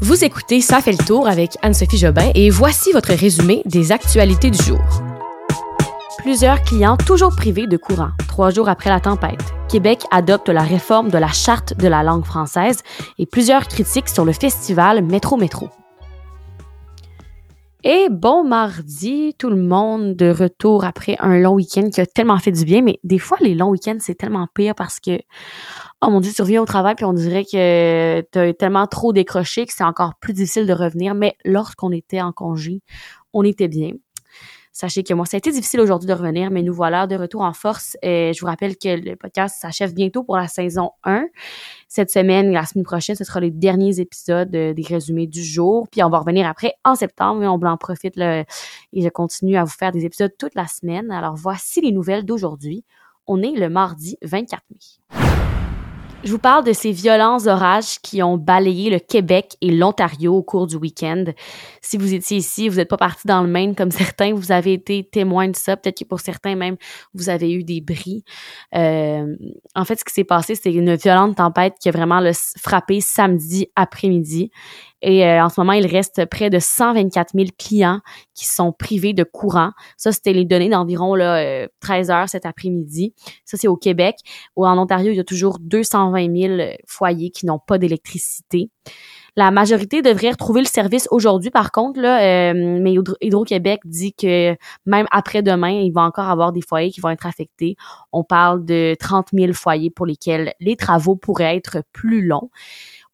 Vous écoutez Ça fait le tour avec Anne-Sophie Jobin et voici votre résumé des actualités du jour. Plusieurs clients toujours privés de courant, trois jours après la tempête. Québec adopte la réforme de la charte de la langue française et plusieurs critiques sur le festival Métro Métro. Et bon mardi, tout le monde de retour après un long week-end qui a tellement fait du bien, mais des fois les longs week-ends c'est tellement pire parce que oh mon dieu, tu reviens au travail puis on dirait que tu as tellement trop décroché que c'est encore plus difficile de revenir. Mais lorsqu'on était en congé, on était bien. Sachez que moi, ça a été difficile aujourd'hui de revenir, mais nous voilà de retour en force. Je vous rappelle que le podcast s'achève bientôt pour la saison 1. Cette semaine, la semaine prochaine, ce sera les derniers épisodes euh, des résumés du jour. Puis on va revenir après en septembre, mais on en profite et je continue à vous faire des épisodes toute la semaine. Alors voici les nouvelles d'aujourd'hui. On est le mardi 24 mai. Je vous parle de ces violents orages qui ont balayé le Québec et l'Ontario au cours du week-end. Si vous étiez ici, vous n'êtes pas parti dans le Maine comme certains, vous avez été témoin de ça. Peut-être que pour certains même, vous avez eu des bris. Euh, en fait, ce qui s'est passé, c'est une violente tempête qui a vraiment le frappé samedi après-midi. Et euh, en ce moment, il reste près de 124 000 clients qui sont privés de courant. Ça, c'était les données d'environ là, 13 euh, heures cet après-midi. Ça, c'est au Québec. En Ontario, il y a toujours 220 000 foyers qui n'ont pas d'électricité. La majorité devrait retrouver le service aujourd'hui, par contre, là, euh, mais Hydro-Québec dit que même après-demain, il va encore avoir des foyers qui vont être affectés. On parle de 30 000 foyers pour lesquels les travaux pourraient être plus longs.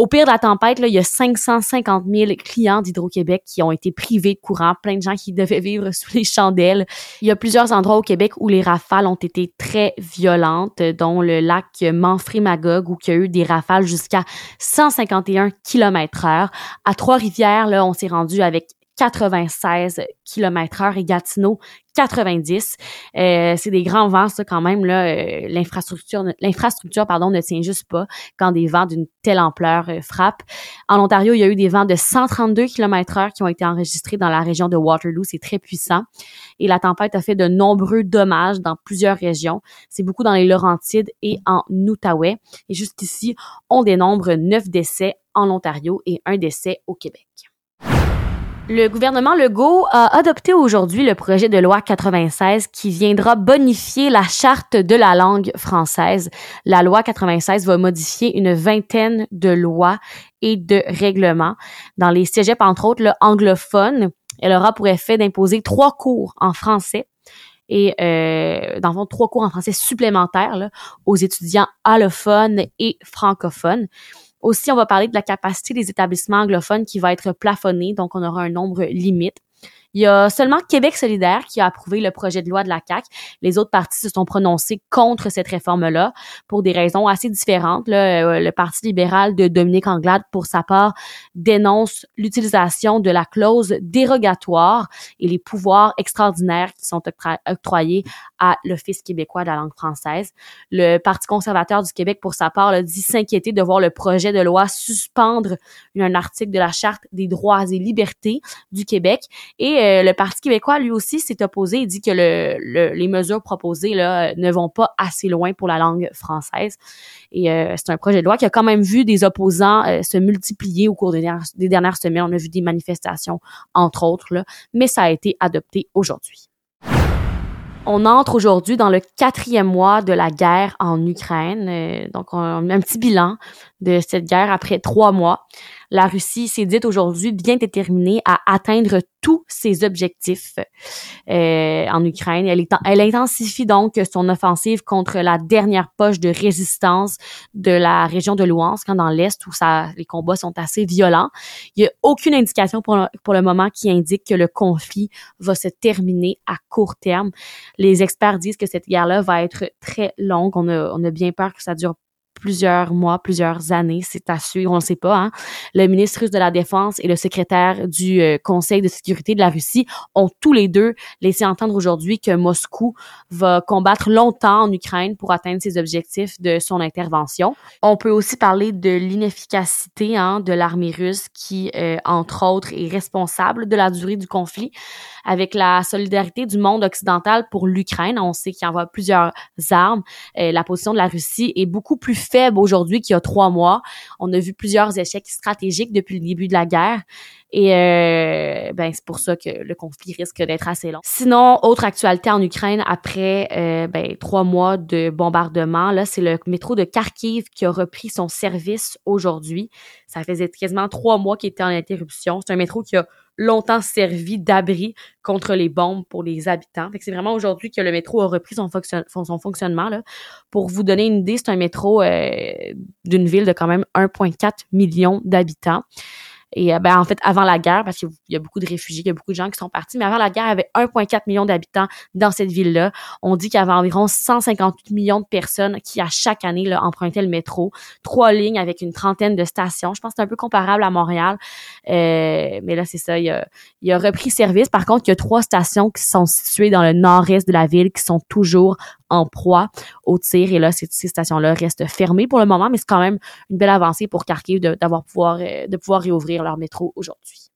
Au pire de la tempête, il y a 550 000 clients d'Hydro-Québec qui ont été privés de courant, plein de gens qui devaient vivre sous les chandelles. Il y a plusieurs endroits au Québec où les rafales ont été très violentes, dont le lac Manfré-Magog, où il y a eu des rafales jusqu'à 151 km heure. À Trois-Rivières, là, on s'est rendu avec 96 km heure et Gatineau 90. Euh, c'est des grands vents, ça, quand même, là. Euh, l'infrastructure, l'infrastructure, pardon, ne tient juste pas quand des vents d'une telle ampleur euh, frappent. En Ontario, il y a eu des vents de 132 km heure qui ont été enregistrés dans la région de Waterloo. C'est très puissant. Et la tempête a fait de nombreux dommages dans plusieurs régions. C'est beaucoup dans les Laurentides et en Outaouais. Et jusqu'ici, on dénombre neuf décès en Ontario et un décès au Québec. Le gouvernement Legault a adopté aujourd'hui le projet de loi 96 qui viendra bonifier la charte de la langue française. La loi 96 va modifier une vingtaine de lois et de règlements. Dans les cégeps, entre autres, le anglophone, elle aura pour effet d'imposer trois cours en français et euh, dans le fond, trois cours en français supplémentaires là, aux étudiants allophones et francophones. Aussi, on va parler de la capacité des établissements anglophones qui va être plafonnée, donc on aura un nombre limite. Il y a seulement Québec solidaire qui a approuvé le projet de loi de la CAQ. Les autres partis se sont prononcés contre cette réforme-là pour des raisons assez différentes. Euh, le Parti libéral de Dominique Anglade, pour sa part, dénonce l'utilisation de la clause dérogatoire et les pouvoirs extraordinaires qui sont octroyés à l'Office québécois de la langue française. Le Parti conservateur du Québec, pour sa part, a dit s'inquiéter de voir le projet de loi suspendre un article de la Charte des droits et libertés du Québec et euh, le Parti québécois, lui aussi, s'est opposé. Il dit que le, les mesures proposées ne vont pas assez loin pour la langue française. Et euh, c'est un projet de loi qui a quand même vu des opposants euh, se multiplier au cours des dernières, semaines. On a vu des manifestations, entre autres, mais ça a été adopté aujourd'hui. On entre aujourd'hui dans le quatrième mois de la guerre en Ukraine. donc, on un petit bilan de cette guerre après trois mois la Russie s'est dite aujourd'hui bien déterminée à atteindre tous ses objectifs euh, en Ukraine. Elle, elle intensifie donc son offensive contre la dernière poche de résistance de la région de Luhansk, hein, dans l'Est, où ça, les combats sont assez violents. Il n'y a aucune indication pour le, pour le moment qui indique que le conflit va se terminer à court terme. Les experts disent que cette guerre-là va être très longue. On a, on a bien peur que ça dure plusieurs mois, plusieurs années. C'est à suivre, on ne sait pas. Hein? Le ministre russe de la Défense et le secrétaire du euh, Conseil de sécurité de la Russie ont tous les deux laissé entendre aujourd'hui que Moscou va combattre longtemps en Ukraine pour atteindre ses objectifs de son intervention. On peut aussi parler de l'inefficacité hein, de l'armée russe qui, euh, entre autres, est responsable de la durée du conflit avec la solidarité du monde occidental pour l'Ukraine. On sait qu'il envoie plusieurs armes. Euh, la position de la Russie est beaucoup plus faible aujourd'hui qu'il y a trois mois. On a vu plusieurs échecs stratégiques depuis le début de la guerre. Et euh, ben c'est pour ça que le conflit risque d'être assez long. Sinon, autre actualité en Ukraine après euh, ben, trois mois de bombardement, là, c'est le métro de Kharkiv qui a repris son service aujourd'hui. Ça faisait quasiment trois mois qu'il était en interruption. C'est un métro qui a longtemps servi d'abri contre les bombes pour les habitants. c'est vraiment aujourd'hui que le métro a repris son, fonctionnement. Là. Pour vous donner une idée, c'est un métro euh, d'une ville de quand même 1,4 million d'habitants. Et euh, ben, en fait, avant la guerre, parce qu'il y a beaucoup de réfugiés, il y a beaucoup de gens qui sont partis, mais avant la guerre, il y avait 1,4 million d'habitants dans cette ville-là. On dit qu'il y avait environ 158 millions de personnes qui, à chaque année, là, empruntaient le métro. Trois lignes avec une trentaine de stations. Je pense que c'est un peu comparable à Montréal. Euh, mais là, c'est ça, il a, il a repris service. Par contre, il y a trois stations qui sont situées dans le nord-est de la ville qui sont toujours en proie au tir. Et là, ces, stations-là restent fermées pour le moment, mais c'est quand même une belle avancée pour Kharkiv d'avoir pouvoir, euh, de pouvoir réouvrir leur métro aujourd'hui.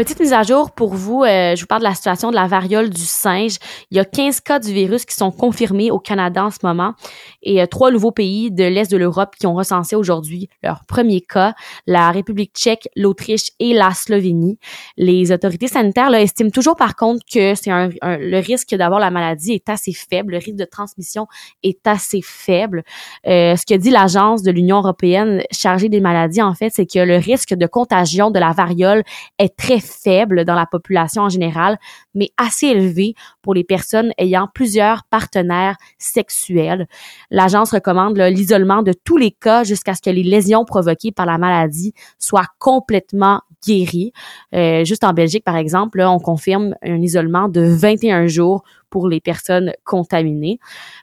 Petite mise à jour pour vous, euh, je vous parle de la situation de la variole du singe. Il y a 15 cas du virus qui sont confirmés au Canada en ce moment et euh, trois nouveaux pays de l'Est de l'Europe qui ont recensé aujourd'hui leur premier cas, la République tchèque, l'Autriche et la Slovénie. Les autorités sanitaires estiment toujours par contre que c'est le risque d'avoir la maladie est assez faible, le risque de transmission est assez faible. Euh, ce que dit l'agence de l'Union européenne chargée des maladies en fait, c'est que le risque de contagion de la variole est très faible dans la population en général, mais assez élevé pour les personnes ayant plusieurs partenaires sexuels. L'agence recommande l'isolement de tous les cas jusqu'à ce que les lésions provoquées par la maladie soient complètement guéries. Euh, juste en Belgique, par exemple, on confirme un isolement de 21 jours pour les personnes contaminées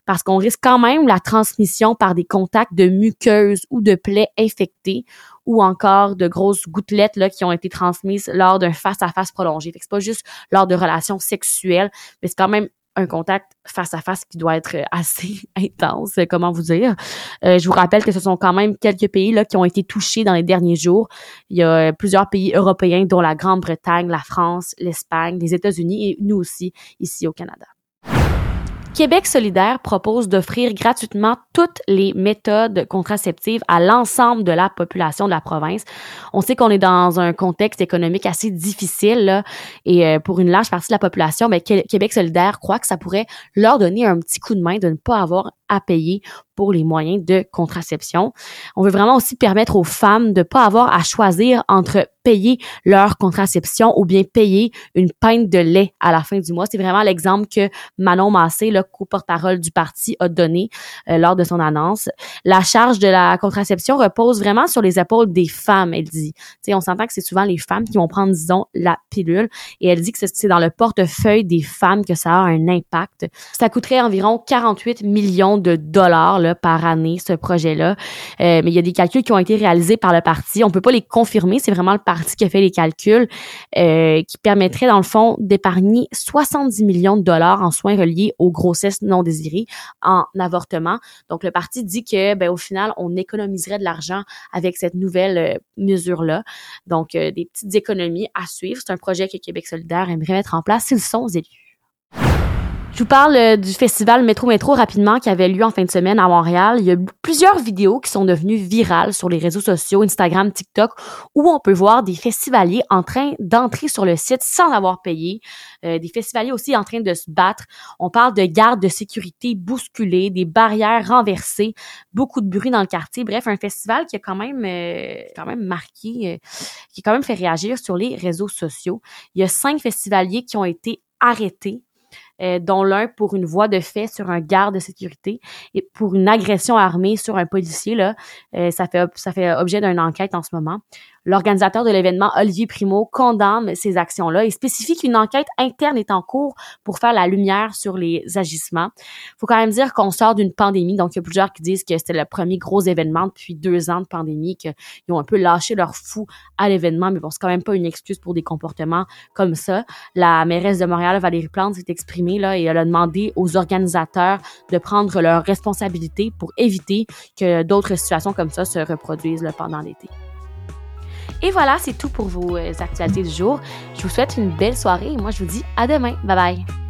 parce qu'on risque quand même la transmission par des contacts de muqueuses ou de plaies infectées ou encore de grosses gouttelettes là, qui ont été transmises lors d'un face-à-face prolongé. Fait que c'est pas juste lors de relations sexuelles, mais c'est quand même un contact face à face qui doit être assez intense, comment vous dire. Euh, je vous rappelle que ce sont quand même quelques pays là qui ont été touchés dans les derniers jours. Il y a plusieurs pays européens dont la Grande-Bretagne, la France, l'Espagne, les États-Unis et nous aussi ici au Canada. Québec solidaire propose d'offrir gratuitement toutes les méthodes contraceptives à l'ensemble de la population de la province. On sait qu'on est dans un contexte économique assez difficile et euh, pour une large partie de la population, mais Québec solidaire croit que ça pourrait leur donner un petit coup de main de ne pas avoir à payer pour les moyens de contraception. On veut vraiment aussi permettre aux femmes de pas avoir à choisir entre payer leur contraception ou bien payer une pinte de lait à la fin du mois. C'est vraiment l'exemple que Manon Massé, le co-porte-parole du parti, a donné euh, lors de son annonce. La charge de la contraception repose vraiment sur les épaules des femmes, elle dit. sais, on s'entend que c'est souvent les femmes qui vont prendre, disons, la pilule et elle dit que c'est dans le portefeuille des femmes que ça a un impact. Ça coûterait environ 48 millions de dollars là, par année, ce projet-là. Euh, mais il y a des calculs qui ont été réalisés par le parti. On peut pas les confirmer, c'est vraiment le parti qui a fait les calculs, euh, qui permettraient, dans le fond, d'épargner 70 millions de dollars en soins reliés aux grossesses non désirées, en avortement. Donc, le parti dit que, ben, au final, on économiserait de l'argent avec cette nouvelle euh, mesure-là. Donc, des petites économies à suivre. C'est un projet que Québec solidaire aimerait mettre en place s'ils sont élus. Je vous parle euh, du festival Métro Métro rapidement qui avait lieu en fin de semaine à Montréal. Il y a plusieurs vidéos qui sont devenues virales sur les réseaux sociaux, Instagram, TikTok, où on peut voir des festivaliers en train d'entrer sur le site sans avoir payé, euh, des festivaliers aussi en train de se battre. On parle de gardes de sécurité bousculés, des barrières renversées, beaucoup de bruit dans le quartier. Bref, un festival qui a quand même, euh, quand même marqué, qui a quand même fait réagir sur les réseaux sociaux. Il y a cinq festivaliers qui ont été arrêtés euh, dont l'un pour une voie de fait sur un garde de sécurité et pour une agression armée sur un policier. Là, euh, ça fait ça fait objet d'une enquête en ce moment. L'organisateur de l'événement, Olivier Primo, condamne ces actions-là et spécifie qu'une enquête interne est en cours pour faire la lumière sur les agissements. faut quand même dire qu'on sort d'une pandémie, donc il y a plusieurs qui disent que c'était le premier gros événement depuis deux ans de pandémie, qu'ils ont un peu lâché leur fou à l'événement, mais bon, c'est quand même pas une excuse pour des comportements comme ça. La mairesse de Montréal, Valérie Plante, s'est exprimée là et elle a demandé aux organisateurs de prendre leurs responsabilités pour éviter que d'autres situations comme ça se reproduisent là, pendant l'été. Et voilà, c'est tout pour vos actualités du jour. Je vous souhaite une belle soirée et moi je vous dis à demain. Bye bye.